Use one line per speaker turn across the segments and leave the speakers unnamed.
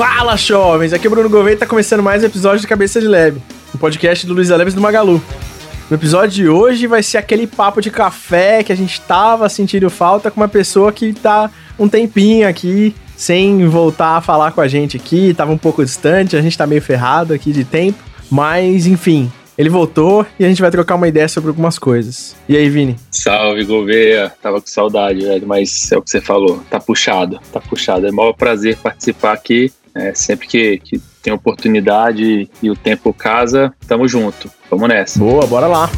Fala, jovens! Aqui é o Bruno Gouveia e tá começando mais um episódio do Cabeça de Leve, um podcast do Luiz Leves do Magalu. No episódio de hoje vai ser aquele papo de café que a gente tava sentindo falta com uma pessoa que tá um tempinho aqui sem voltar a falar com a gente aqui, tava um pouco distante, a gente tá meio ferrado aqui de tempo, mas enfim, ele voltou e a gente vai trocar uma ideia sobre algumas coisas. E aí, Vini?
Salve, Gouveia. Tava com saudade, velho, mas é o que você falou. Tá puxado, tá puxado. É um maior prazer participar aqui. É, sempre que, que tem oportunidade e o tempo casa, tamo junto. Vamos nessa.
Boa, bora lá.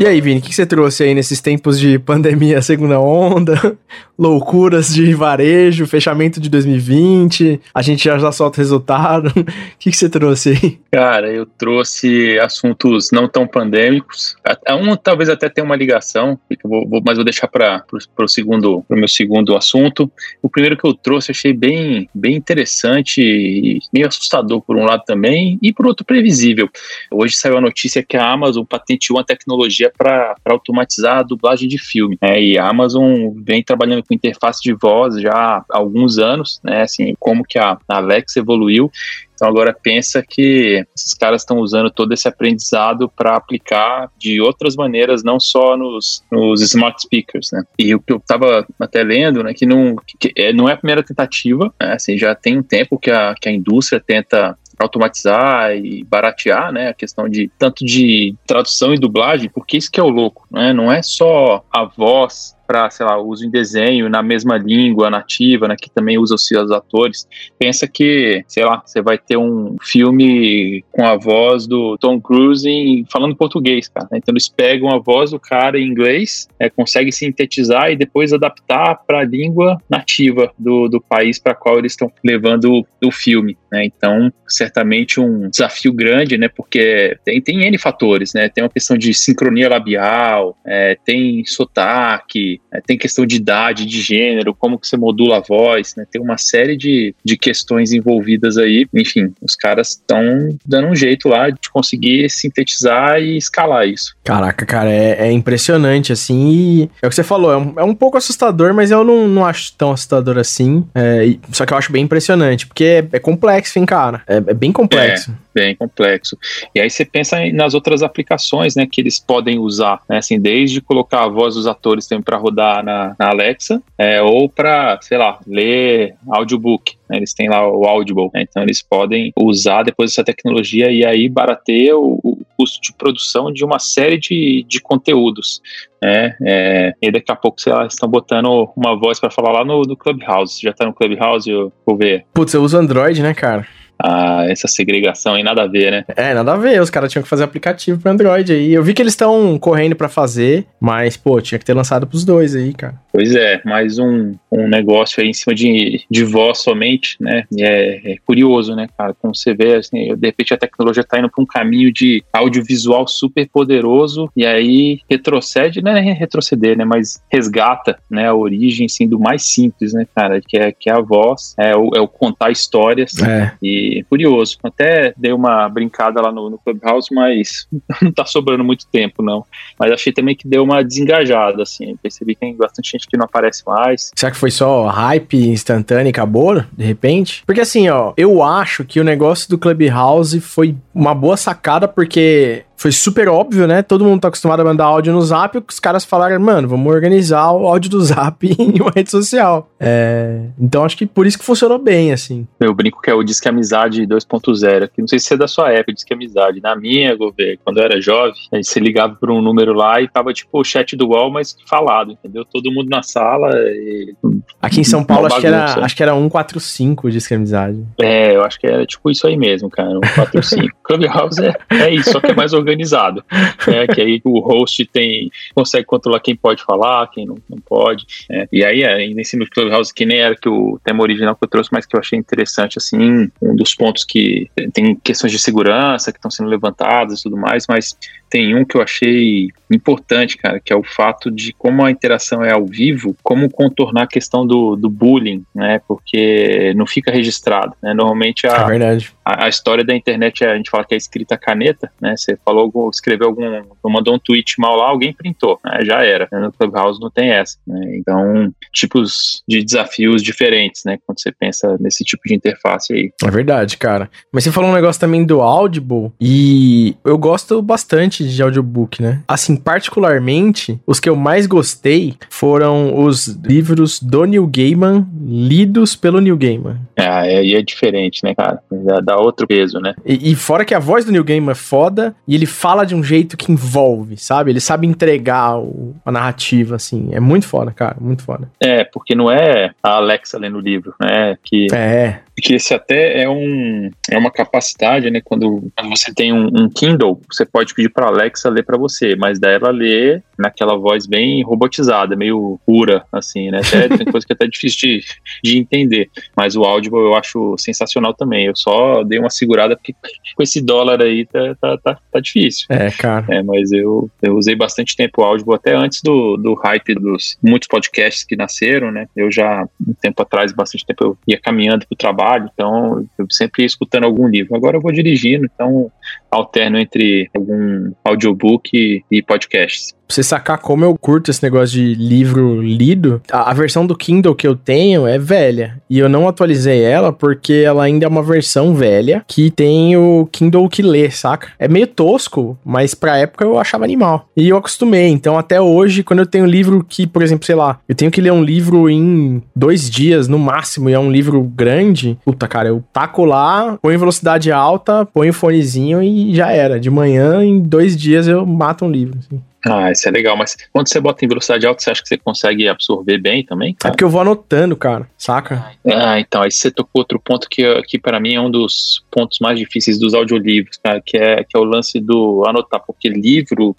E aí, Vini, o que você trouxe aí nesses tempos de pandemia, segunda onda, loucuras de varejo, fechamento de 2020? A gente já, já solta o resultado. O que você trouxe aí?
Cara, eu trouxe assuntos não tão pandêmicos. Um talvez até tenha uma ligação, mas vou deixar para o segundo, pro meu segundo assunto. O primeiro que eu trouxe achei bem, bem interessante e meio assustador por um lado também e por outro previsível. Hoje saiu a notícia que a Amazon patenteou uma tecnologia para automatizar a dublagem de filme. Né? E a Amazon vem trabalhando com interface de voz já há alguns anos, né? Assim, como que a Alexa evoluiu. Então agora pensa que esses caras estão usando todo esse aprendizado para aplicar de outras maneiras, não só nos, nos smart speakers, né? E o que eu estava até lendo, né, que não, que é, não é a primeira tentativa, né? Assim, já tem um tempo que a, que a indústria tenta automatizar e baratear, né, a questão de tanto de tradução e dublagem, porque isso que é o louco, né, não é só a voz para, sei lá, uso em desenho na mesma língua nativa, né, que também usa os seus atores. Pensa que, sei lá, você vai ter um filme com a voz do Tom Cruise em, falando português, cara. Né? Então eles pegam a voz do cara em inglês, é, conseguem sintetizar e depois adaptar para a língua nativa do, do país para qual eles estão levando o filme. Né? Então, certamente um desafio grande, né? Porque tem, tem N fatores, né? Tem uma questão de sincronia labial, é, tem sotaque, é, tem questão de idade, de gênero, como que você modula a voz, né? Tem uma série de, de questões envolvidas aí. Enfim, os caras estão dando um jeito lá de conseguir sintetizar e escalar isso.
Caraca, cara, é, é impressionante, assim, é o que você falou, é um, é um pouco assustador, mas eu não, não acho tão assustador assim, é, só que eu acho bem impressionante, porque é, é complexo, hein, cara, é, é bem complexo.
É bem complexo. E aí você pensa nas outras aplicações, né, que eles podem usar, né, assim, desde colocar a voz dos atores para rodar na, na Alexa, é, ou para, sei lá, ler audiobook. Né, eles têm lá o Audible, né, então eles podem usar depois essa tecnologia e aí barater o, o custo de produção de uma série de, de conteúdos. Né, é, e daqui a pouco sei lá, estão botando uma voz para falar lá no, no Clubhouse. Já tá no Clubhouse, eu vou ver.
Putz, eu uso Android, né, cara?
Essa segregação e nada a ver, né?
É, nada a ver. Os caras tinham que fazer aplicativo para Android aí. Eu vi que eles estão correndo para fazer, mas, pô, tinha que ter lançado pros dois aí, cara.
Pois é, mais um, um negócio aí em cima de, de voz somente, né? E é, é curioso, né, cara? Como você vê, assim, de repente a tecnologia tá indo para um caminho de audiovisual super poderoso e aí retrocede, não é retroceder, né? Mas resgata, né, a origem, assim, do mais simples, né, cara? Que é, que é a voz, é o, é o contar histórias. É. E curioso. Até dei uma brincada lá no, no Clubhouse, mas não tá sobrando muito tempo, não. Mas achei também que deu uma desengajada, assim. Percebi que tem bastante gente que não aparece mais.
Será que foi só hype instantâneo e acabou, de repente? Porque assim, ó, eu acho que o negócio do Clubhouse foi uma boa sacada, porque foi super óbvio, né? Todo mundo tá acostumado a mandar áudio no zap, os caras falaram, mano, vamos organizar o áudio do zap em uma rede social. É... Então acho que por isso que funcionou bem, assim.
Eu brinco que é o Disque Amizade 2.0, que não sei se é da sua época, Disque Amizade. Na minha, governo, quando eu era jovem, aí você ligava por um número lá e tava tipo o chat do UOL, mas falado, entendeu? Todo mundo na sala e...
Aqui em São Paulo acho que, era, acho que era 145 o Disque Amizade.
É, eu acho que era tipo isso aí mesmo, cara, 145. Clubhouse é, é isso, só que é mais organizado organizado, né? que aí o host tem consegue controlar quem pode falar, quem não, não pode. Né? E aí, ainda em cima do Clubhouse, que nem era que o tema original que eu trouxe, mas que eu achei interessante, assim, um dos pontos que tem questões de segurança que estão sendo levantadas e tudo mais, mas tem um que eu achei importante, cara, que é o fato de como a interação é ao vivo, como contornar a questão do, do bullying, né? Porque não fica registrado, né? Normalmente a,
é
a, a, história da internet, a gente fala que é escrita caneta, né? Você falou, escreveu algum, mandou um tweet mal lá, alguém printou, né? Já era. No Clubhouse não tem essa, né? Então, tipos de desafios diferentes, né? Quando você pensa nesse tipo de interface aí.
É verdade, cara. Mas você falou um negócio também do Audible e eu gosto bastante de audiobook, né? Assim, particularmente, os que eu mais gostei foram os livros do Neil Gaiman, lidos pelo Neil Gaiman.
Ah, aí é, é diferente, né, cara? Já dá outro peso, né?
E, e, fora que a voz do Neil Gaiman é foda e ele fala de um jeito que envolve, sabe? Ele sabe entregar o, a narrativa, assim. É muito foda, cara, muito foda.
É, porque não é a Alexa lendo o livro, né? Que
é
que esse até é, um, é uma capacidade, né? Quando, quando você tem um, um Kindle, você pode pedir para Alexa ler para você, mas daí ela lê naquela voz bem robotizada, meio pura, assim, né? Até, tem coisa que é até difícil de, de entender. Mas o áudio eu acho sensacional também. Eu só dei uma segurada porque com esse dólar aí tá, tá, tá, tá difícil.
É, cara.
É, mas eu, eu usei bastante tempo o áudio, até antes do, do hype dos muitos podcasts que nasceram, né? Eu já, um tempo atrás, bastante tempo, eu ia caminhando pro trabalho, então eu sempre ia escutando algum livro. Agora eu vou dirigindo, então alterno entre algum audiobook e podcasts
pra você sacar como eu curto esse negócio de livro lido, a, a, versão do Kindle que eu tenho é velha. E eu não atualizei ela porque ela ainda é uma versão velha que tem o Kindle que lê, saca? É meio tosco, mas pra época eu achava animal. E eu acostumei. Então até hoje, quando eu tenho livro que, por exemplo, sei lá, eu tenho que ler um livro em dois dias no máximo e é um livro grande, puta, cara, eu taco lá, ponho velocidade alta, ponho o fonezinho e já era. De manhã, em dois dias eu mato um livro. Assim.
Ah, isso é legal, mas quando você bota em velocidade alta, você acha que você consegue absorver bem também?
Cara? É porque eu vou anotando, cara, saca?
Ah, então, aí você tocou outro ponto que, que para mim é um dos pontos mais difíceis dos audiolivros, cara, que é, que é o lance do anotar, porque livro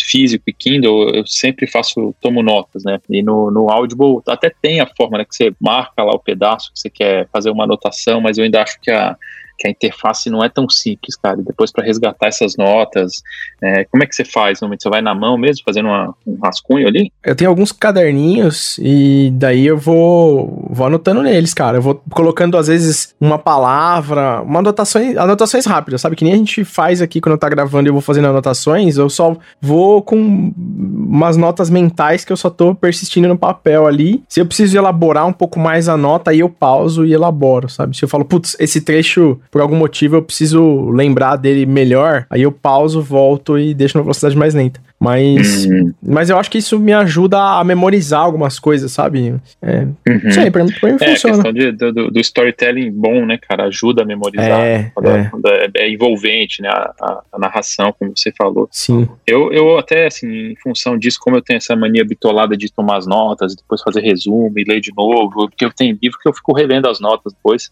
físico e Kindle, eu sempre faço, tomo notas, né? E no, no Audible até tem a forma, né, que você marca lá o pedaço que você quer fazer uma anotação, mas eu ainda acho que a que a interface não é tão simples, cara. Depois para resgatar essas notas, é, como é que você faz? Normalmente você vai na mão mesmo, fazendo uma, um rascunho ali?
Eu tenho alguns caderninhos e daí eu vou, vou anotando neles, cara. Eu vou colocando às vezes uma palavra, uma anotações, anotações rápidas, sabe? Que nem a gente faz aqui quando tá gravando e eu vou fazendo anotações, eu só vou com umas notas mentais que eu só tô persistindo no papel ali. Se eu preciso elaborar um pouco mais a nota, aí eu pauso e elaboro, sabe? Se eu falo, putz, esse trecho por algum motivo eu preciso lembrar dele melhor, aí eu pauso, volto e deixo na velocidade mais lenta. Mas, uhum. mas eu acho que isso me ajuda a memorizar algumas coisas, sabe? É, uhum. Não sei, pra mim, pra mim
é, funciona. A questão de, do, do, storytelling bom, né, cara? Ajuda a memorizar.
É, quando, é.
Quando é, é, envolvente, né? A, a, a, narração, como você falou.
Sim.
Eu, eu até, assim, em função disso, como eu tenho essa mania bitolada de tomar as notas depois fazer resumo e ler de novo, porque eu tenho livro que eu fico revendo as notas depois.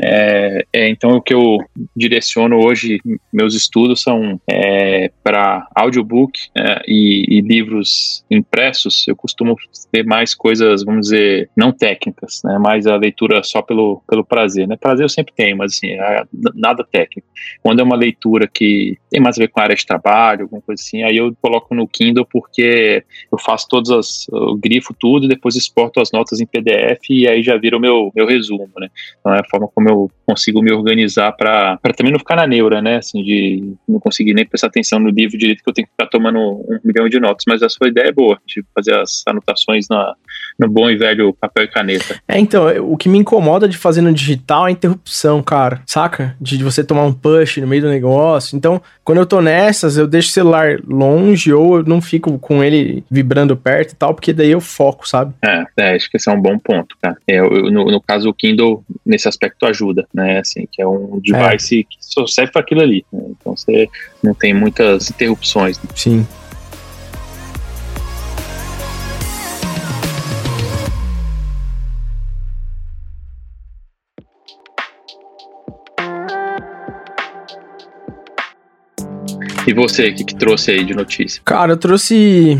É, é, então, o que eu direciono hoje, meus estudos são é, para audiobook é, e, e, livros impressos. Eu costumo ter mais coisas, vamos dizer, não técnicas, né? mais a leitura só pelo, pelo prazer. Né? Prazer eu sempre tenho, mas assim, nada técnico. Quando é uma leitura que tem mais a ver com a área de trabalho, alguma coisa assim, aí eu coloco no Kindle porque eu faço todas as. Eu grifo tudo, depois exporto as notas em PDF e aí já vira o meu, meu resumo. Né? Então é a forma como eu consigo me organizar para também não ficar na neura, né? Assim, de não conseguir nem prestar atenção no livro direito que eu tenho que ficar tomando um milhão de notas. Mas a sua ideia é boa, de fazer as anotações na, no bom e velho papel e caneta.
É, então, o que me incomoda de fazer no digital é a interrupção, cara. Saca? De você tomar um push no meio do negócio. Então, quando eu tô nessas, eu deixo o celular longe ou eu não fico com ele vibrando perto e tal, porque daí eu foco, sabe?
É, é acho que esse é um bom ponto, cara. É, eu, no, no caso, o Kindle, nesse aspecto, ajuda, né? Assim, que é um device é. que só serve para aquilo ali. Né? Então, você não tem muitas interrupções. Né?
Sim.
E você, o que, que trouxe aí de notícia?
Cara, eu trouxe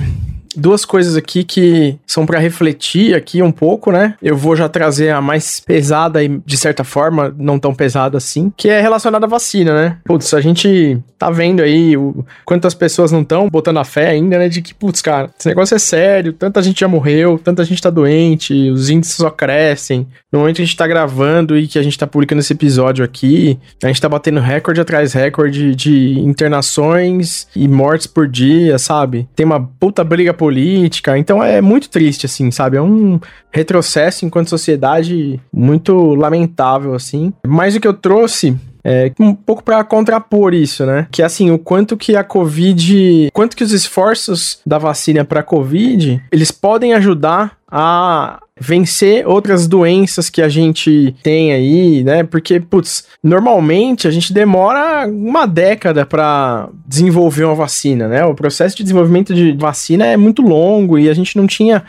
duas coisas aqui que são para refletir aqui um pouco, né? Eu vou já trazer a mais pesada e, de certa forma, não tão pesada assim, que é relacionada à vacina, né? Putz, a gente tá vendo aí o, quantas pessoas não estão botando a fé ainda, né? De que, putz, cara, esse negócio é sério, tanta gente já morreu, tanta gente tá doente, os índices só crescem. No momento que a gente tá gravando e que a gente tá publicando esse episódio aqui, a gente tá batendo recorde atrás recorde de internações e mortes por dia, sabe? Tem uma puta briga política, então é muito triste, assim, sabe? É um retrocesso enquanto sociedade muito lamentável, assim. Mas o que eu trouxe é, um pouco para contrapor isso, né? Que assim, o quanto que a Covid, quanto que os esforços da vacina para Covid, eles podem ajudar a vencer outras doenças que a gente tem aí, né? Porque, putz, normalmente a gente demora uma década para desenvolver uma vacina, né? O processo de desenvolvimento de vacina é muito longo e a gente não tinha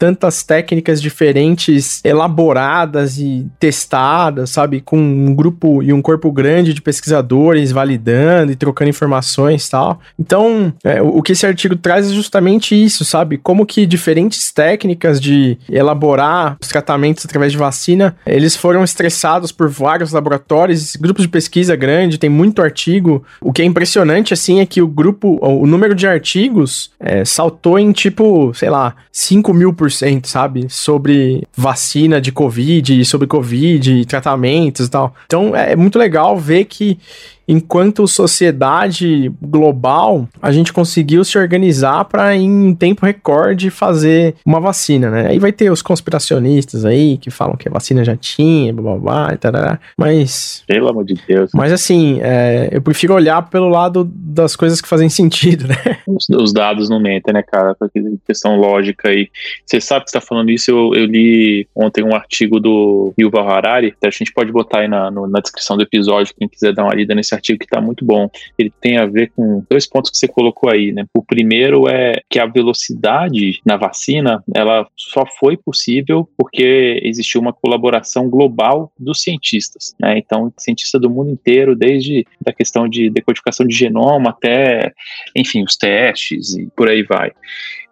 tantas técnicas diferentes elaboradas e testadas, sabe? Com um grupo e um corpo grande de pesquisadores validando e trocando informações e tal. Então, é, o que esse artigo traz é justamente isso, sabe? Como que diferentes técnicas de elaborar os tratamentos através de vacina, eles foram estressados por vários laboratórios, grupos de pesquisa grande, tem muito artigo. O que é impressionante, assim, é que o grupo, o número de artigos é, saltou em tipo, sei lá, 5 mil por sabe? Sobre vacina de Covid, sobre Covid, tratamentos e tal. Então é muito legal ver que enquanto sociedade global, a gente conseguiu se organizar para em tempo recorde fazer uma vacina, né? Aí vai ter os conspiracionistas aí que falam que a vacina já tinha, blá blá blá, tarará, mas...
Pelo amor de Deus.
Mas assim, é, eu prefiro olhar pelo lado das coisas que fazem sentido, né?
Os, os dados não mentem, né, cara? Questão lógica aí. Você sabe que você tá falando isso, eu, eu li ontem um artigo do Yuval Harari, a gente pode botar aí na, no, na descrição do episódio, quem quiser dar uma lida nesse artigo que está muito bom. Ele tem a ver com dois pontos que você colocou aí, né? O primeiro é que a velocidade na vacina, ela só foi possível porque existiu uma colaboração global dos cientistas, né? Então, cientistas do mundo inteiro, desde a questão de decodificação de genoma até, enfim, os testes e por aí vai.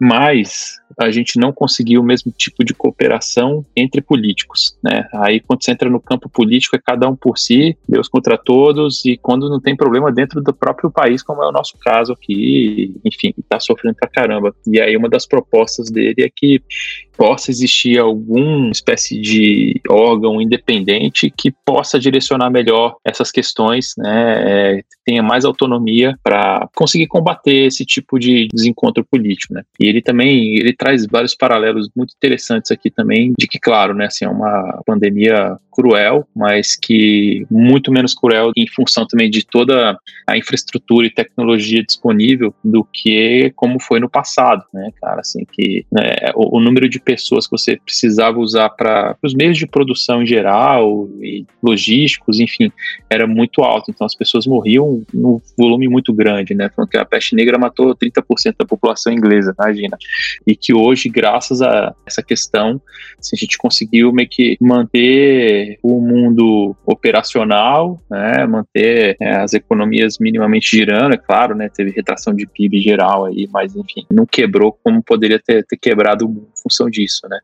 Mas a gente não conseguiu o mesmo tipo de cooperação entre políticos, né? Aí quando você entra no campo político é cada um por si, Deus contra todos e quando não tem problema dentro do próprio país, como é o nosso caso aqui, enfim, está sofrendo pra caramba. E aí uma das propostas dele é que possa existir alguma espécie de órgão independente que possa direcionar melhor essas questões, né, é, tenha mais autonomia para conseguir combater esse tipo de desencontro político, né. E ele também ele traz vários paralelos muito interessantes aqui também de que, claro, né, assim, é uma pandemia cruel, mas que muito menos cruel em função também de toda a infraestrutura e tecnologia disponível do que como foi no passado, né, cara, assim que né, o, o número de pessoas que você precisava usar para os meios de produção em geral e logísticos, enfim, era muito alto. Então as pessoas morriam num volume muito grande, né? Falando que a peste negra matou 30% da população inglesa, imagina. E que hoje, graças a essa questão, a gente conseguiu meio que manter o mundo operacional, né? Manter é, as economias minimamente girando, é claro, né? Teve retração de PIB geral aí, mas enfim, não quebrou como poderia ter, ter quebrado em função disso, né?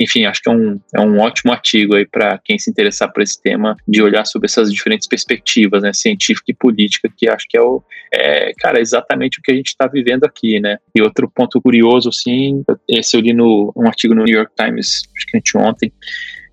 Enfim, acho que é um, é um ótimo artigo aí para quem se interessar por esse tema, de olhar sobre essas diferentes perspectivas, né, científica e política, que acho que é o, é, cara, exatamente o que a gente está vivendo aqui, né? E outro ponto curioso, assim, esse eu li no, um artigo no New York Times, acho que ontem,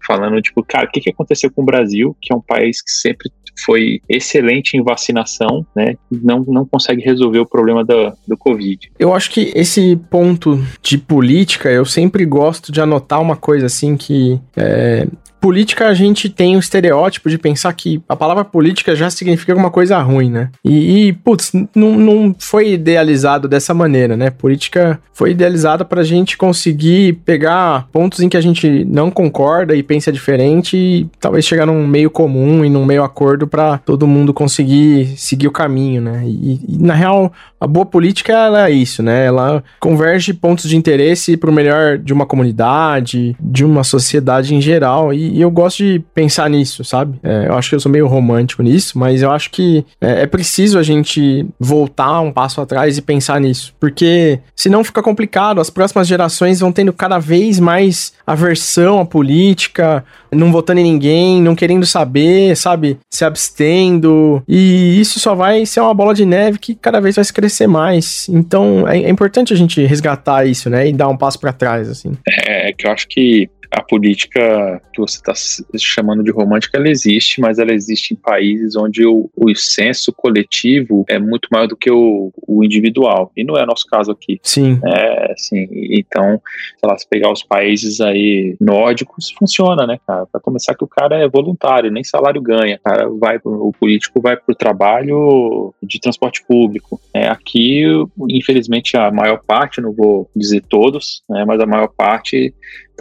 falando, tipo, cara, o que, que aconteceu com o Brasil, que é um país que sempre foi excelente em vacinação, né? Não, não consegue resolver o problema da, do Covid.
Eu acho que esse ponto de política, eu sempre gosto de anotar uma coisa assim que é, política a gente tem o estereótipo de pensar que a palavra política já significa alguma coisa ruim, né? E, e putz, não, não foi idealizado dessa maneira, né? Política foi idealizada pra gente conseguir pegar pontos em que a gente não concorda e pensa diferente e talvez chegar num meio comum e num meio acordo para todo mundo conseguir seguir o caminho, né? E, e, na real, a boa política ela é isso, né? Ela converge pontos de interesse pro melhor de uma comunidade, de uma sociedade em geral e e eu gosto de pensar nisso, sabe? É, eu acho que eu sou meio romântico nisso, mas eu acho que é, é preciso a gente voltar um passo atrás e pensar nisso, porque senão fica complicado, as próximas gerações vão tendo cada vez mais aversão à política, não votando em ninguém, não querendo saber, sabe? Se abstendo. E isso só vai ser uma bola de neve que cada vez vai se crescer mais. Então é, é importante a gente resgatar isso, né? E dar um passo para trás, assim.
É, é que eu acho que a política que você está chamando de romântica, ela existe, mas ela existe em países onde o, o senso coletivo é muito maior do que o, o individual. E não é o nosso caso aqui.
Sim.
É, assim, então, sei lá, se pegar os países aí nórdicos, funciona, né, cara? Para começar que o cara é voluntário, nem salário ganha. O cara vai, o político vai para o trabalho de transporte público. É, aqui, infelizmente, a maior parte, não vou dizer todos, né, mas a maior parte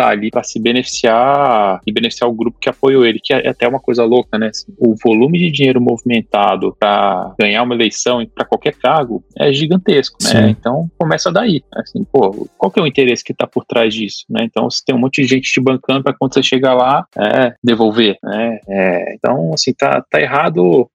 tá ali para se beneficiar e beneficiar o grupo que apoiou ele, que é até uma coisa louca, né? Assim, o volume de dinheiro movimentado para ganhar uma eleição para qualquer cargo é gigantesco, né? Sim. Então começa daí. Assim, pô, qual que é o interesse que tá por trás disso, né? Então você tem um monte de gente te bancando para quando você chegar lá, é, devolver, né? É, então, assim, tá, tá errado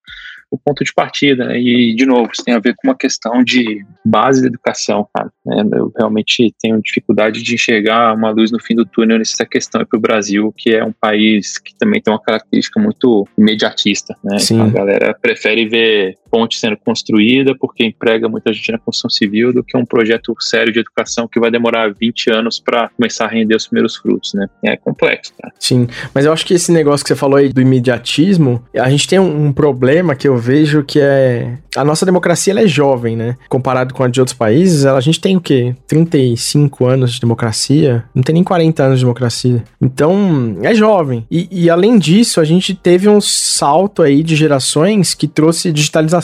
o ponto de partida. Né? E, de novo, isso tem a ver com uma questão de base da educação, cara. Né? Eu realmente tenho dificuldade de enxergar uma luz no fim do túnel nessa questão para o Brasil, que é um país que também tem uma característica muito imediatista. Né? Sim. A galera prefere ver ponte sendo construída porque emprega muita gente na construção civil do que um projeto sério de educação que vai demorar 20 anos para começar a render os primeiros frutos, né? É complexo, cara.
Sim, mas eu acho que esse negócio que você falou aí do imediatismo, a gente tem um, problema que eu eu vejo que é. A nossa democracia ela é jovem, né? Comparado com a de outros países, a gente tem o quê? 35 anos de democracia? Não tem nem 40 anos de democracia. Então, é jovem. E, e além disso, a gente teve um salto aí de gerações que trouxe digitalização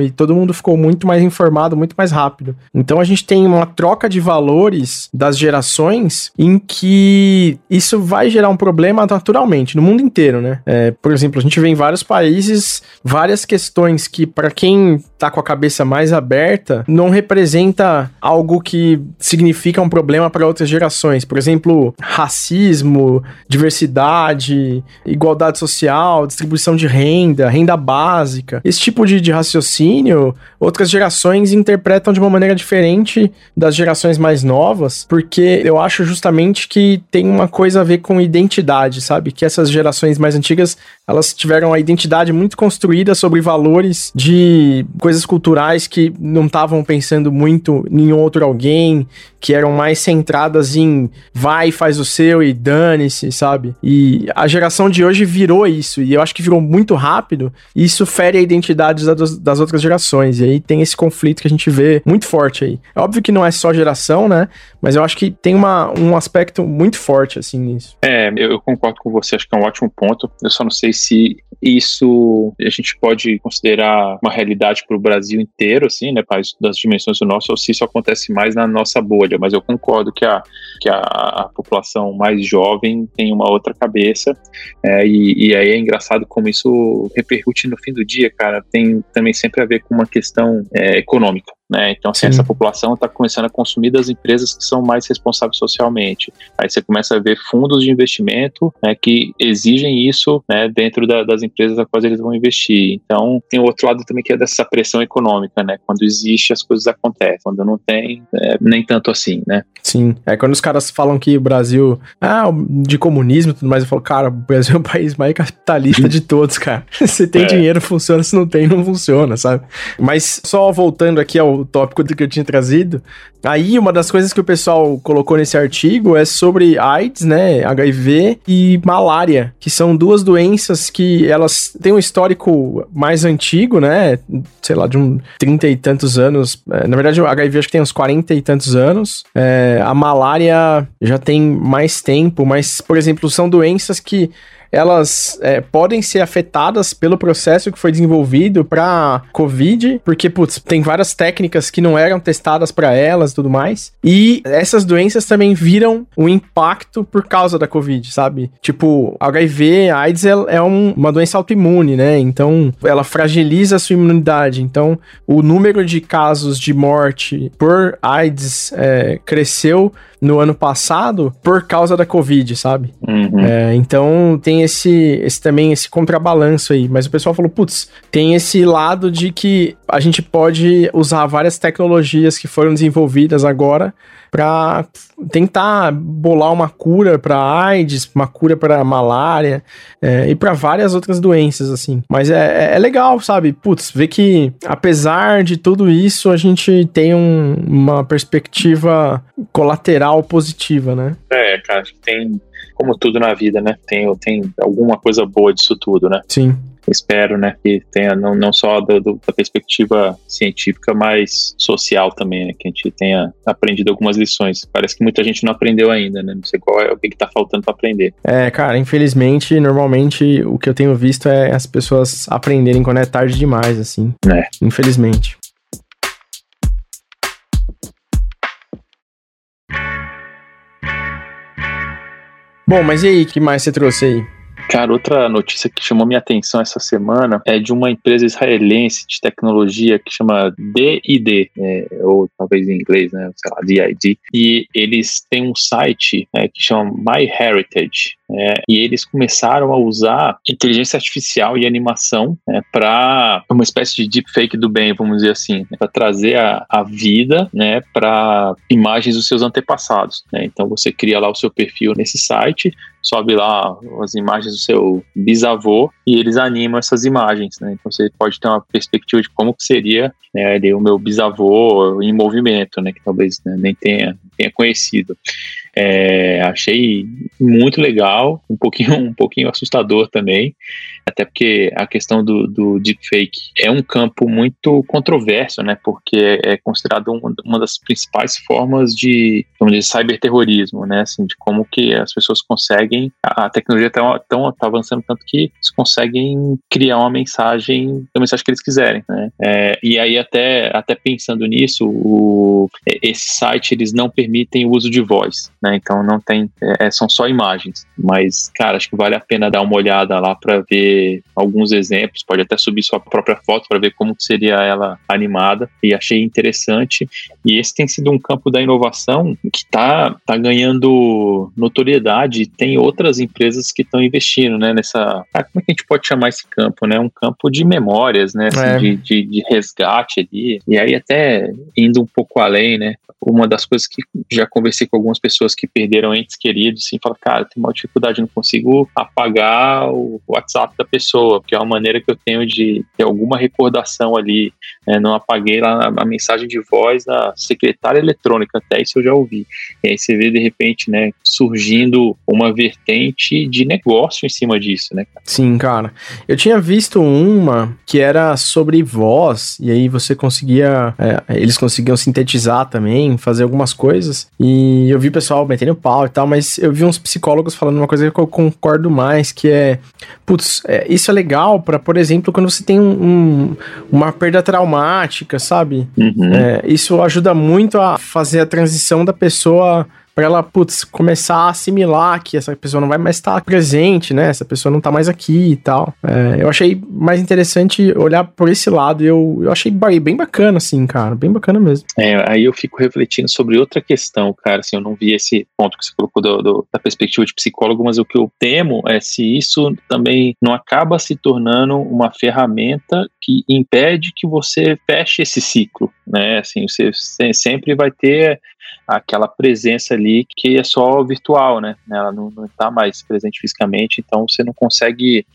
e todo mundo ficou muito mais informado, muito mais rápido. Então, a gente tem uma troca de valores das gerações em que isso vai gerar um problema naturalmente no mundo inteiro, né? É, por exemplo, a gente vê em vários países várias questões que, para quem tá com a cabeça mais aberta, não representa algo que significa um problema para outras gerações. Por exemplo, racismo, diversidade, igualdade social, distribuição de renda, renda básica. Esse tipo de, de raciocínio, outras gerações interpretam de uma maneira diferente das gerações mais novas, porque eu acho justamente que tem uma coisa a ver com identidade, sabe? Que essas gerações mais antigas, elas tiveram a identidade muito construída sobre valores de coisas culturais que não estavam pensando muito em outro alguém, que eram mais centradas em vai, faz o seu e dane-se, sabe? E a geração de hoje virou isso, e eu acho que virou muito rápido, e isso fere a identidade das, das outras gerações, e aí tem esse conflito que a gente vê muito forte aí. É óbvio que não é só geração, né? Mas eu acho que tem uma, um aspecto muito forte, assim, nisso.
É, eu, eu concordo com você, acho que é um ótimo ponto. Eu só não sei se isso a gente pode considerar uma realidade para o Brasil inteiro, assim, né, das dimensões do nosso, ou se isso acontece mais na nossa bolha. Mas eu concordo que a, que a, a população mais jovem tem uma outra cabeça, é, e, e aí é engraçado como isso repercute no fim do dia, cara. Tem também sempre a ver com uma questão é, econômica. Né? Então, assim, Sim. essa população está começando a consumir das empresas que são mais responsáveis socialmente. Aí você começa a ver fundos de investimento né, que exigem isso né, dentro da, das empresas a quais eles vão investir. Então, tem o outro lado também que é dessa pressão econômica, né? Quando existe, as coisas acontecem. Quando não tem, é, nem tanto assim, né?
Sim. É quando os caras falam que o Brasil, ah, de comunismo e tudo mais, eu falo, cara, o Brasil é o país mais capitalista de todos, cara. Se tem é. dinheiro, funciona, se não tem, não funciona, sabe? Mas só voltando aqui ao o tópico do que eu tinha trazido. Aí, uma das coisas que o pessoal colocou nesse artigo é sobre AIDS, né, HIV e malária, que são duas doenças que elas têm um histórico mais antigo, né, sei lá, de um 30 e tantos anos. É, na verdade, o HIV acho que tem uns 40 e tantos anos. É, a malária já tem mais tempo, mas, por exemplo, são doenças que elas é, podem ser afetadas pelo processo que foi desenvolvido para COVID, porque, putz, tem várias técnicas que não eram testadas para elas tudo mais. E essas doenças também viram um impacto por causa da COVID, sabe? Tipo, HIV, AIDS é, é um, uma doença autoimune, né? Então, ela fragiliza a sua imunidade. Então, o número de casos de morte por AIDS é, cresceu no ano passado por causa da Covid, sabe? Uhum. É, então tem esse, esse também esse contrabalanço aí. Mas o pessoal falou, putz, tem esse lado de que a gente pode usar várias tecnologias que foram desenvolvidas agora para tentar bolar uma cura para AIDS, uma cura para malária é, e para várias outras doenças, assim. Mas é, é, é, legal, sabe? Putz, ver que apesar de tudo isso, a gente tem um, uma perspectiva colateral positiva, né?
É, cara, tem, como tudo na vida, né? Tem, tem alguma coisa boa disso tudo, né?
Sim
espero, né, que tenha não, não só do, do, da perspectiva científica, mas social também, né, que a gente tenha aprendido algumas lições. Parece que muita gente não aprendeu ainda, né, não sei qual é o que, está faltando para aprender.
É, cara, infelizmente, normalmente o que eu tenho visto é as pessoas aprenderem quando é tarde demais, assim.
É.
Infelizmente. Bom, mas e aí, o que mais você trouxe aí?
Cara, outra notícia que chamou minha atenção essa semana é de uma empresa israelense de tecnologia que chama DID, né, ou talvez em inglês, né, sei lá, DID, e eles têm um site né, que chama MyHeritage, é, e eles começaram a usar inteligência artificial e animação né, para uma espécie de deepfake do bem, vamos dizer assim, né, para trazer a, a vida né, para imagens dos seus antepassados. Né. Então você cria lá o seu perfil nesse site, sobe lá as imagens do seu bisavô e eles animam essas imagens, né? Então você pode ter uma perspectiva de como seria né, o meu bisavô em movimento, né? Que talvez né, nem tenha, tenha conhecido. É, achei muito legal, um pouquinho, um pouquinho assustador também, até porque a questão do, do deepfake é um campo muito controverso, né? Porque é, considerado um, uma das principais formas de, vamos dizer, cyberterrorismo, né? Assim, de como que as pessoas conseguem, a, a tecnologia está tá avançando tanto que eles conseguem criar uma mensagem, a mensagem que eles quiserem, né? É, e aí até, até pensando nisso, o, esse site eles não permitem o uso de voz, né? Então não tem, é, é, são só imagens. Mas, cara, acho que vale a pena dar uma olhada lá para ver alguns exemplos. Pode até subir sua própria foto para ver como seria ela animada. E achei interessante. E esse tem sido um campo da inovação que está tá ganhando notoriedade. Tem outras empresas que estão investindo, né? Nessa, ah, como é que a gente pode chamar esse campo, né? Um campo de memórias, né? Assim, é. de, de, de resgate ali. E aí até indo um pouco além, né? Uma das coisas que já conversei com algumas pessoas que perderam entes queridos, assim, fala, cara, tem uma dificuldade, não consigo apagar o WhatsApp da pessoa, porque é uma maneira que eu tenho de ter alguma recordação ali, né? não apaguei lá a mensagem de voz da secretária eletrônica, até isso eu já ouvi. E aí você vê, de repente, né, surgindo uma vertente de negócio em cima disso, né?
Sim, cara. Eu tinha visto uma que era sobre voz, e aí você conseguia, é, eles conseguiam sintetizar também, fazer algumas coisas, e eu vi o pessoal metendo pau e tal, mas eu vi uns psicólogos falando uma coisa que eu concordo mais, que é, putz, é, isso é legal para, por exemplo, quando você tem um, um, uma perda traumática, sabe? Uhum. É, isso ajuda muito a fazer a transição da pessoa para ela, putz, começar a assimilar que essa pessoa não vai mais estar presente, né? Essa pessoa não tá mais aqui e tal. É, eu achei mais interessante olhar por esse lado eu, eu achei bem bacana, assim, cara. Bem bacana mesmo.
É, aí eu fico refletindo sobre outra questão, cara. Assim, eu não vi esse ponto que você colocou do, do, da perspectiva de psicólogo, mas o que eu temo é se isso também não acaba se tornando uma ferramenta que impede que você feche esse ciclo, né? Assim, você sempre vai ter aquela presença ali que é só virtual, né? Ela não está mais presente fisicamente, então você não consegue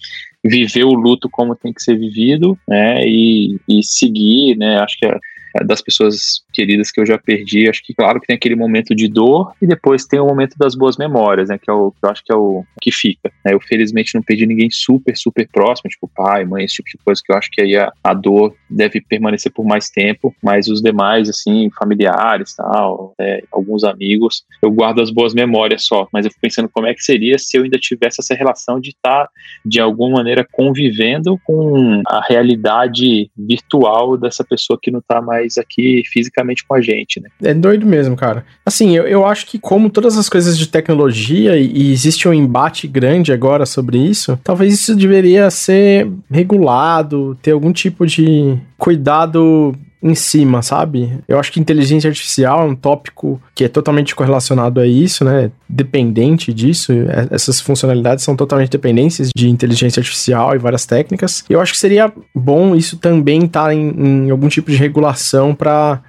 viver o luto como tem que ser vivido, né? E, e seguir, né? Acho que é, das pessoas queridas que eu já perdi. Acho que, claro, que tem aquele momento de dor e depois tem o momento das boas memórias, né? Que é o que eu acho que é o que fica. Né? Eu, felizmente, não perdi ninguém super, super próximo, tipo pai, mãe, esse tipo de coisa que eu acho que aí a, a dor deve permanecer por mais tempo, mas os demais, assim, familiares, tal, é, alguns amigos, eu guardo as boas memórias só, mas eu fico pensando como é que seria se eu ainda tivesse essa relação de estar, tá, de alguma maneira, convivendo com a realidade virtual dessa pessoa que não está mais aqui fisicamente com a gente, né?
É doido mesmo, cara. Assim, eu, eu acho que como todas as coisas de tecnologia, e, e existe um embate grande agora sobre isso, talvez isso deveria ser regulado, ter algum tipo de cuidado em cima, sabe? Eu acho que inteligência artificial é um tópico que é totalmente correlacionado a isso, né? Dependente disso. É, essas funcionalidades são totalmente dependentes de inteligência artificial e várias técnicas. Eu acho que seria bom isso também estar tá em, em, algum tipo de regulação para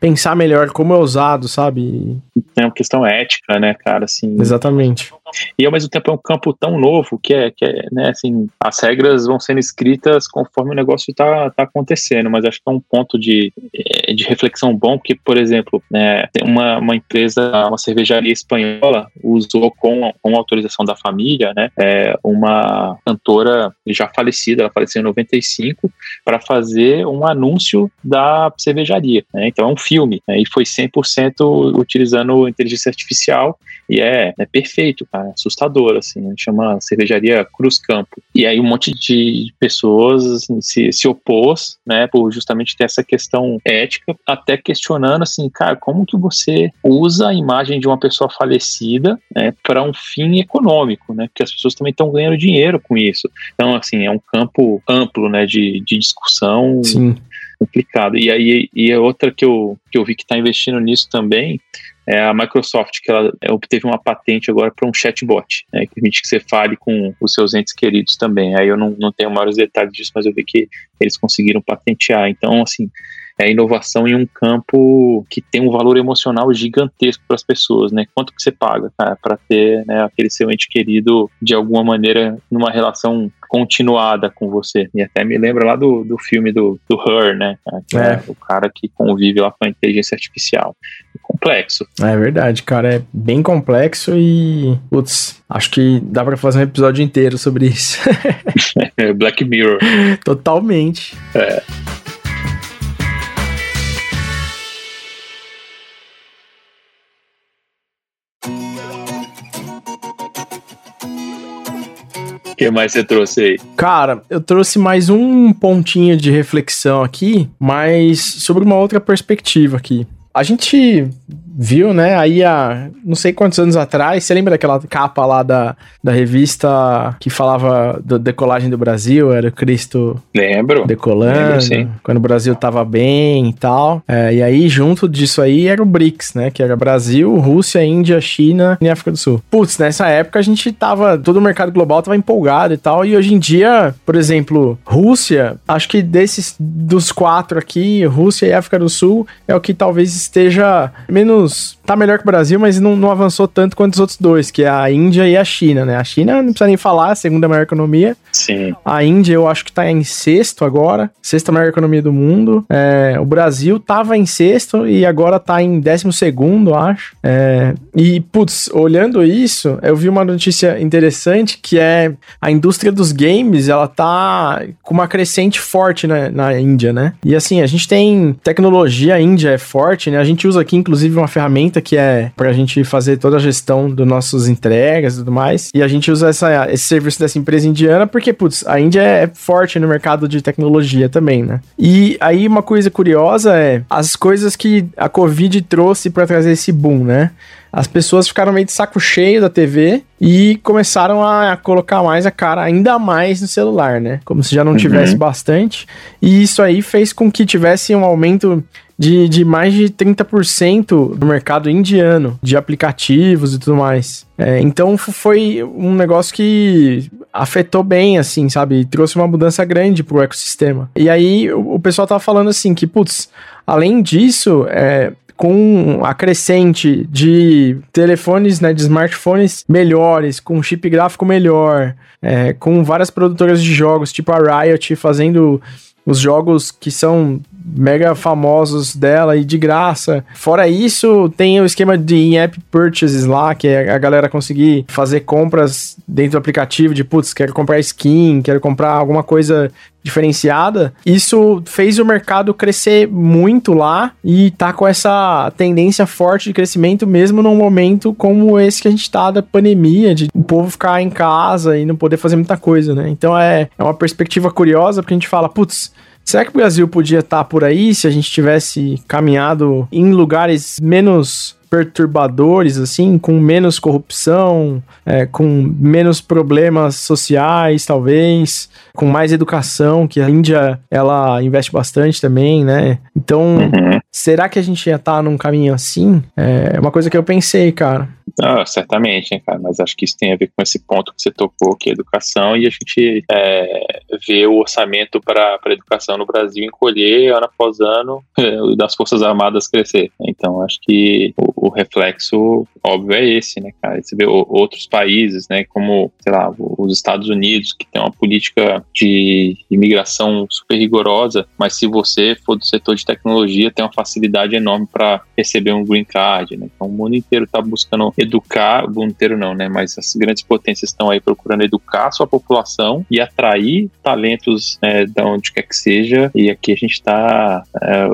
pensar melhor como é usado, sabe?
É uma questão ética, né, cara? Assim,
Exatamente.
E ao mesmo tempo é um campo tão novo que é, que é né, assim, as regras vão sendo escritas conforme o negócio está tá acontecendo, mas acho que é um ponto de, eh, de reflexão bom, porque, por exemplo, né, uma, uma empresa, uma cervejaria espanhola usou com, com autorização da família, né, é, uma cantora já falecida, ela faleceu em 95, para fazer um anúncio da cervejaria. Né, então é um filme, né, e foi 100% utilizando inteligência artificial, e é, é perfeito, cara cara, assustador, assim, a gente chama cervejaria Cruz Campo. E aí um monte de pessoas assim, se, se opôs, né, por justamente ter essa questão ética, até questionando, assim, cara, como que você usa a imagem de uma pessoa falecida, né, para um fim econômico, né, porque as pessoas também estão ganhando dinheiro com isso. Então, assim, é um campo amplo, né, de, de discussão.
Sim
complicado. E aí e a outra que eu, que eu vi que está investindo nisso também é a Microsoft, que ela obteve uma patente agora para um chatbot, né, que permite que você fale com os seus entes queridos também. Aí eu não, não tenho maiores detalhes disso, mas eu vi que eles conseguiram patentear. Então, assim, é inovação em um campo que tem um valor emocional gigantesco para as pessoas, né? Quanto que você paga para ter né, aquele seu ente querido de alguma maneira numa relação continuada com você. E até me lembra lá do, do filme do, do Her, né? É. é o cara que convive lá com a inteligência artificial. É complexo.
É verdade, cara. É bem complexo e. Putz, acho que dá para fazer um episódio inteiro sobre isso.
Black Mirror.
Totalmente.
É. que mais você trouxe aí?
Cara, eu trouxe mais um pontinho de reflexão aqui, mas sobre uma outra perspectiva aqui. A gente viu, né? Aí há não sei quantos anos atrás, você lembra daquela capa lá da, da revista que falava da decolagem do Brasil? Era o Cristo
Lembro.
decolando, Lembro, sim. quando o Brasil tava bem e tal. É, e aí, junto disso aí, era o BRICS, né? Que era Brasil, Rússia, Índia, China e África do Sul. Putz, nessa época a gente tava, todo o mercado global tava empolgado e tal, e hoje em dia, por exemplo, Rússia, acho que desses, dos quatro aqui, Rússia e África do Sul, é o que talvez esteja menos menos. Tá melhor que o Brasil, mas não, não avançou tanto quanto os outros dois, que é a Índia e a China, né? A China não precisa nem falar, a segunda maior economia.
Sim.
A Índia eu acho que tá em sexto agora, sexta maior economia do mundo. É, o Brasil tava em sexto e agora tá em décimo segundo, acho. É, e, putz, olhando isso, eu vi uma notícia interessante que é a indústria dos games, ela tá com uma crescente forte na, na Índia, né? E assim, a gente tem tecnologia, a Índia é forte, né? A gente usa aqui, inclusive, uma ferramenta que é pra gente fazer toda a gestão das nossas entregas e tudo mais. E a gente usa essa, esse serviço dessa empresa indiana porque, putz, a Índia é forte no mercado de tecnologia também, né? E aí uma coisa curiosa é as coisas que a Covid trouxe para trazer esse boom, né? as pessoas ficaram meio de saco cheio da TV e começaram a colocar mais a cara ainda mais no celular, né? Como se já não tivesse uhum. bastante. E isso aí fez com que tivesse um aumento de, de mais de 30% do mercado indiano, de aplicativos e tudo mais. É, então foi um negócio que afetou bem, assim, sabe? Trouxe uma mudança grande pro ecossistema. E aí o, o pessoal tava falando assim que, putz, além disso, é, com a crescente de telefones, né, de smartphones melhores, com chip gráfico melhor, é, com várias produtoras de jogos, tipo a Riot, fazendo os jogos que são mega famosos dela e de graça. Fora isso, tem o esquema de in-app purchases lá, que é a galera conseguir fazer compras dentro do aplicativo de, putz, quero comprar skin, quero comprar alguma coisa diferenciada. Isso fez o mercado crescer muito lá e tá com essa tendência forte de crescimento mesmo num momento como esse que a gente tá da pandemia, de o povo ficar em casa e não poder fazer muita coisa, né? Então é, é uma perspectiva curiosa porque a gente fala, putz, Será que o Brasil podia estar tá por aí se a gente tivesse caminhado em lugares menos perturbadores, assim, com menos corrupção, é, com menos problemas sociais, talvez, com mais educação, que a Índia, ela investe bastante também, né? Então, uhum. será que a gente ia estar tá num caminho assim? É uma coisa que eu pensei, cara.
Ah, certamente, hein, cara, mas acho que isso tem a ver com esse ponto que você tocou, que é a educação, e a gente é, vê o orçamento para a educação no Brasil encolher ano após ano, é, das Forças Armadas crescer. Então, acho que o, o, reflexo óbvio é esse, né, cara? Você vê outros países, né, como, sei lá, os Estados Unidos, que tem uma política de imigração super rigorosa, mas se você for do setor de tecnologia, tem uma facilidade enorme para receber um green card, né? Então, o mundo inteiro está buscando educar, o mundo inteiro não, né? Mas as grandes potências estão aí procurando educar a sua população e atrair talentos é, de onde quer que seja. E aqui a gente está é,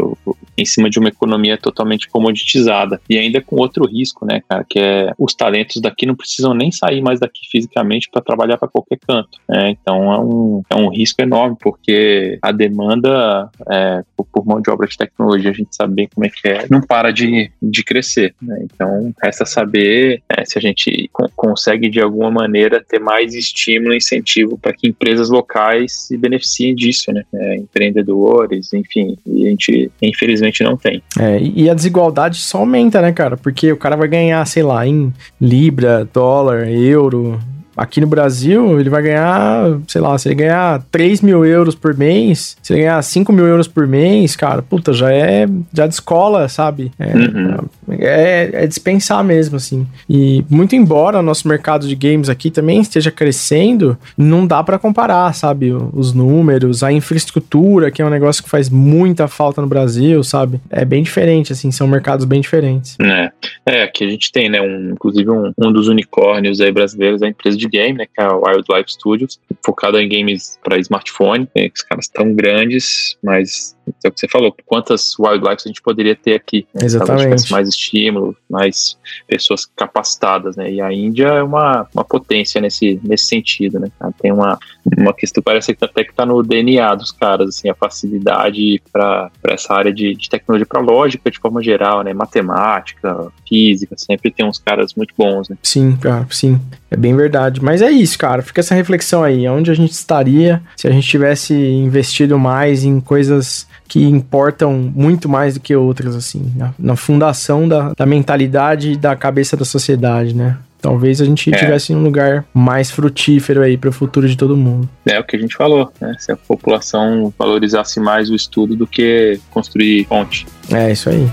em cima de uma economia totalmente comoditizada. E ainda com outro risco, né, cara? Que é os talentos daqui não precisam nem sair mais daqui fisicamente para trabalhar para qualquer canto. Né? Então é um, é um risco enorme, porque a demanda é, por, por, mão de obra de tecnologia, a gente sabe bem como é que é, não para de, de crescer. Né? Então resta saber é, se a gente consegue de alguma maneira ter mais estímulo e incentivo para que empresas locais se beneficiem disso, né? É, empreendedores, enfim, e a gente infelizmente não tem.
É, e a desigualdade só aumenta, né, cara? Porque o cara vai ganhar, sei lá, em libra, dólar, euro, Aqui no Brasil, ele vai ganhar, sei lá, se ele ganhar 3 mil euros por mês, se ele ganhar 5 mil euros por mês, cara, puta, já é, já descola, sabe? É, uhum. é, é, dispensar mesmo, assim. E muito embora o nosso mercado de games aqui também esteja crescendo, não dá para comparar, sabe? Os números, a infraestrutura, que é um negócio que faz muita falta no Brasil, sabe? É bem diferente, assim, são mercados bem diferentes.
É, é aqui a gente tem, né, um, inclusive um, um dos unicórnios aí brasileiros, a empresa de de game, né, que é a Wildlife Studios, focada em games para smartphone. Né, os caras tão grandes, mas é o que você falou, quantas wildlife a gente poderia ter aqui.
Né, Exatamente.
Mais estímulo, mais pessoas capacitadas, né? E a Índia é uma, uma potência nesse, nesse sentido, né? Tem uma, uma questão, parece que até que tá no DNA dos caras, assim, a facilidade para essa área de, de tecnologia, para lógica de forma geral, né? Matemática, física, sempre tem uns caras muito bons, né?
Sim, cara, sim. É bem verdade. Mas é isso, cara. Fica essa reflexão aí. Onde a gente estaria se a gente tivesse investido mais em coisas que importam muito mais do que outras, assim, na, na fundação da, da mentalidade e da cabeça da sociedade, né? Talvez a gente é. em um lugar mais frutífero aí para o futuro de todo mundo.
É o que a gente falou, né? Se a população valorizasse mais o estudo do que construir ponte.
É isso aí.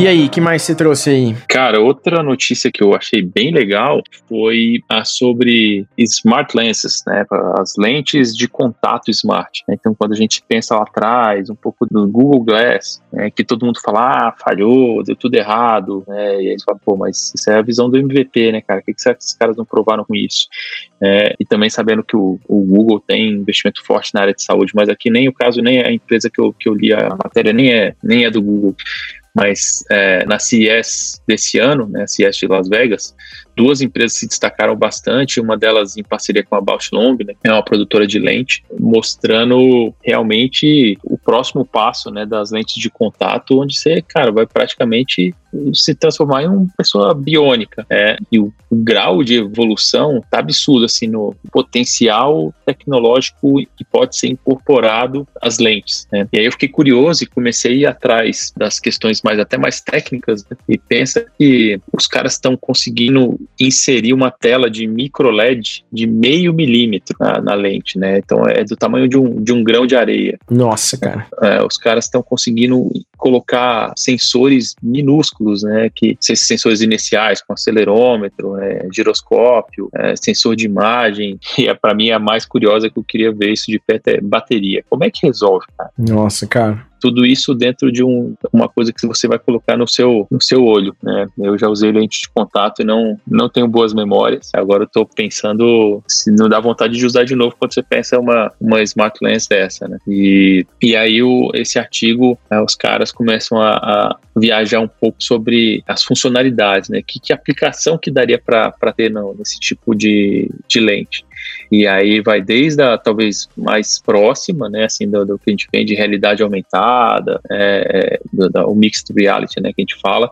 E aí, que mais você trouxe aí?
Cara, outra notícia que eu achei bem legal foi a sobre smart lenses, né? As lentes de contato smart. Então, quando a gente pensa lá atrás, um pouco do Google Glass, né, que todo mundo fala, ah, falhou, deu tudo errado, né? E aí você fala, pô, mas isso é a visão do MVP, né, cara? O que, que esses caras não provaram com isso? É, e também sabendo que o, o, Google tem investimento forte na área de saúde, mas aqui nem o caso, nem a empresa que eu, que eu li a matéria, nem é, nem é do Google mas é, na CES desse ano, né, CES de Las Vegas, duas empresas se destacaram bastante, uma delas em parceria com a Bausch Lomb, né, é uma produtora de lente, mostrando realmente o próximo passo, né, das lentes de contato, onde você, cara, vai praticamente se transformar em uma pessoa biônica. É, e o, o, grau de evolução tá absurdo, assim, no potencial tecnológico que pode ser incorporado às lentes. Né? E aí eu fiquei curioso e comecei a ir atrás das questões mais até mais técnicas né? e pensa que os caras estão conseguindo inserir uma tela de micro LED de meio milímetro na, na lente, né? Então é do tamanho de um, de um grão de areia.
Nossa, cara.
É, os caras estão conseguindo colocar sensores minúsculos, né? Que esses sensores iniciais com acelerômetro, é, giroscópio, é, sensor de imagem. E é, para mim é a mais curiosa que eu queria ver isso de perto é bateria. Como é que resolve, cara?
Nossa, cara
tudo isso dentro de um, uma coisa que você vai colocar no seu, no seu olho, né? Eu já usei lente de contato e não, não tenho boas memórias. Agora eu tô pensando se não dá vontade de usar de novo quando você pensa uma, uma smart lens dessa, né? E, e aí o, esse artigo, né, os caras começam a, a, viajar um pouco sobre as funcionalidades, né? Que, que aplicação que daria para ter não, nesse tipo de, de lente. E aí vai desde a talvez mais próxima, né, assim, do, do que a gente vem de realidade aumentada, é, é do, do, o mixed reality, né, que a gente fala,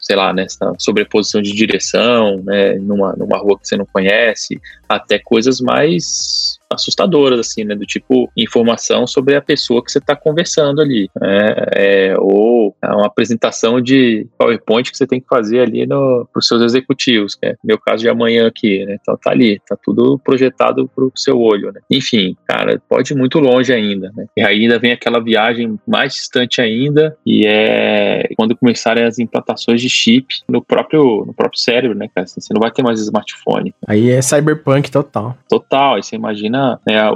sei lá, nessa sobreposição de direção, né, numa, numa rua que você não conhece, até coisas mais assustadoras, assim, né? Do tipo informação sobre a pessoa que você está conversando ali, né? É, ou uma apresentação de PowerPoint que você tem que fazer ali para os seus executivos, que é meu caso de amanhã aqui, né? Então tá ali, tá tudo projetado para o seu olho, né? Enfim, cara, pode ir muito longe ainda, né? E ainda vem aquela viagem mais distante ainda, e é quando começarem as implantações de chip no próprio, no próprio cérebro, né, cara? Assim, você não vai ter mais smartphone.
Aí é cyberpunk total.
Total, aí você imagina imagina né,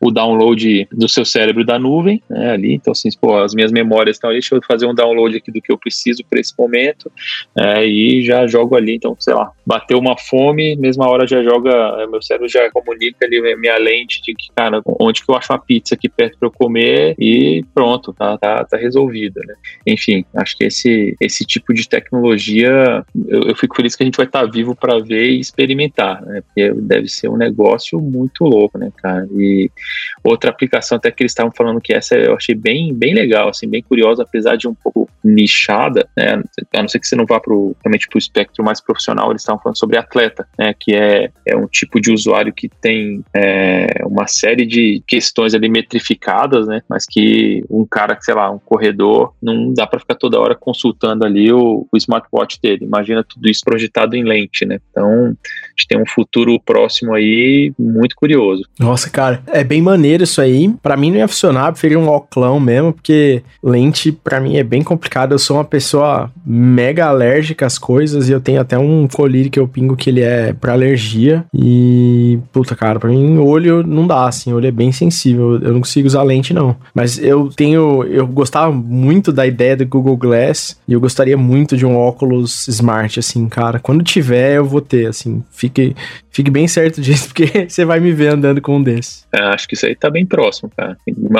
o, download do seu cérebro da nuvem, né, ali, então assim, pô, as minhas memórias estão ali, deixa eu fazer um download aqui do que eu preciso para esse momento, é, e já jogo ali, então, sei lá, bateu uma fome, mesma hora já joga, é, meu cérebro já comunica ali minha lente de que, cara, onde que eu acho uma pizza aqui perto para eu comer e pronto, tá, tá, tá resolvido, né. Enfim, acho que esse, esse tipo de tecnologia, eu, eu fico feliz que a gente vai estar tá vivo para ver e experimentar, né, porque deve ser um negócio muito louco, né, cara? E outra aplicação até que eles estavam falando que essa eu achei bem, bem legal, assim, bem curiosa, apesar de um pouco nichada, né? A não ser que você não vá pro, realmente para o espectro mais profissional, eles estavam falando sobre atleta, né? Que é, é um tipo de usuário que tem é, uma série de questões ali metrificadas, né? Mas que um cara, sei lá, um corredor, não dá para ficar toda hora consultando ali o, o smartwatch dele. Imagina tudo isso projetado em lente, né? Então, a gente tem um futuro próximo aí muito curioso.
Nossa, cara, é bem maneiro isso aí. Para mim não ia funcionar, eu preferia um oclão mesmo, porque lente para mim é bem complicado. Eu sou uma pessoa mega alérgica às coisas e eu tenho até um colírio que eu pingo que ele é para alergia. E puta, cara, para mim olho não dá assim, olho é bem sensível. Eu não consigo usar lente não. Mas eu tenho, eu gostava muito da ideia do Google Glass e eu gostaria muito de um óculos smart assim, cara. Quando tiver, eu vou ter assim. Fique fique bem certo disso, porque você vai me ver andando com um desses.
É, acho que isso aí tá bem próximo, cara.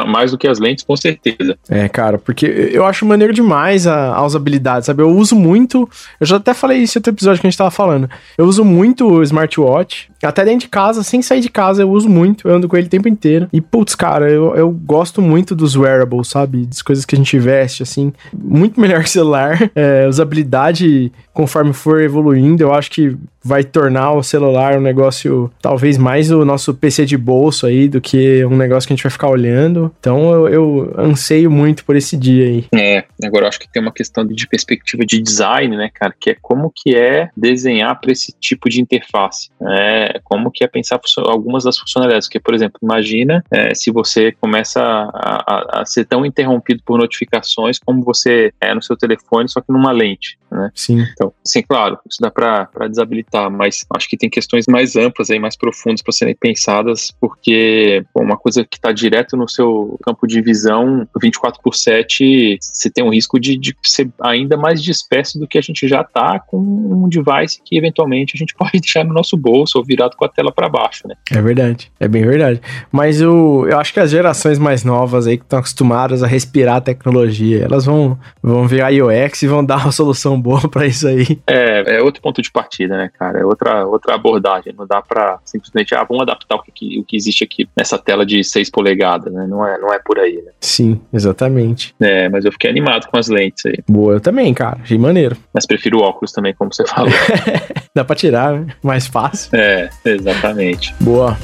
Mais do que as lentes, com certeza.
É, cara, porque eu acho maneiro demais a, a usabilidade, sabe? Eu uso muito. Eu já até falei isso em outro episódio que a gente tava falando. Eu uso muito o smartwatch. Até dentro de casa, sem sair de casa, eu uso muito. Eu ando com ele o tempo inteiro. E, putz, cara, eu, eu gosto muito dos wearables, sabe? Das coisas que a gente veste, assim. Muito melhor que celular. É, usabilidade, conforme for evoluindo, eu acho que vai tornar o celular um negócio, talvez mais o nosso PC de bolso aí, do que um negócio que a gente vai ficar olhando. Então eu, eu anseio muito por esse dia aí.
É, agora eu acho que tem uma questão de perspectiva de design, né, cara, que é como que é desenhar para esse tipo de interface. É, como que é pensar algumas das funcionalidades. Que, por exemplo, imagina é, se você começa a, a, a, ser tão interrompido por notificações como você é no seu telefone, só que numa lente. Né?
Sim.
Então, sim, claro, isso dá para desabilitar, mas acho que tem questões mais amplas aí, mais profundas para serem pensadas, porque bom, uma coisa que está direto no seu campo de visão, 24 por 7, você tem um risco de, de ser ainda mais disperso do que a gente já está com um device que eventualmente a gente pode deixar no nosso bolso ou virado com a tela para baixo, né?
É verdade, é bem verdade. Mas eu, eu acho que as gerações mais novas aí que estão acostumadas a respirar a tecnologia, elas vão, vão ver a UX e vão dar uma solução boa para isso aí.
É, é outro ponto de partida, né, cara? É outra, outra abordagem. Não dá para simplesmente, ah, vamos adaptar o que, o que existe aqui nessa tela de 6 polegadas, né? Não é, não é por aí, né?
Sim, exatamente.
É, mas eu fiquei animado com as lentes aí.
Boa, eu também, cara. Achei maneiro.
Mas prefiro óculos também, como você falou.
dá pra tirar, né? Mais fácil.
É, exatamente.
Boa.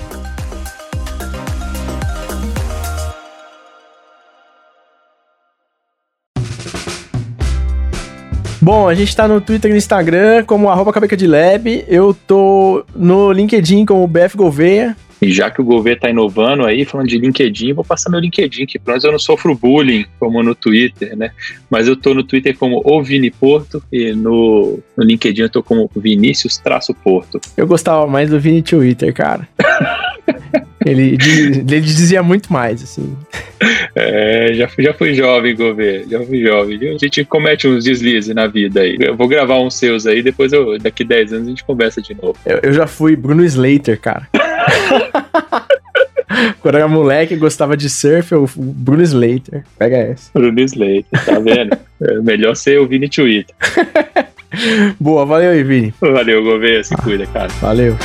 Bom, a gente tá no Twitter e no Instagram como arroba Cabeca de Lab. Eu tô no LinkedIn como BF Gouveia.
E já que o governo está inovando aí, falando de LinkedIn, vou passar meu LinkedIn, que pelo menos eu não sofro bullying como no Twitter, né? Mas eu tô no Twitter como o Vini Porto e no, no LinkedIn eu tô como Vinícius Traço Porto.
Eu gostava mais do Vini Twitter, cara. ele, ele dizia muito mais, assim.
É, já, fui, já fui jovem, governo, já fui jovem. A gente comete uns deslizes na vida aí. Eu vou gravar uns seus aí, depois eu, daqui 10 anos a gente conversa de novo.
Eu, eu já fui Bruno Slater, cara. Quando era moleque, gostava de surf, o Bruno Slater. Pega essa.
Bruno Slater, tá vendo? é melhor ser o Vini Twitter.
Boa, valeu aí, Vini.
Valeu, governo. Se cuida, cara.
Valeu.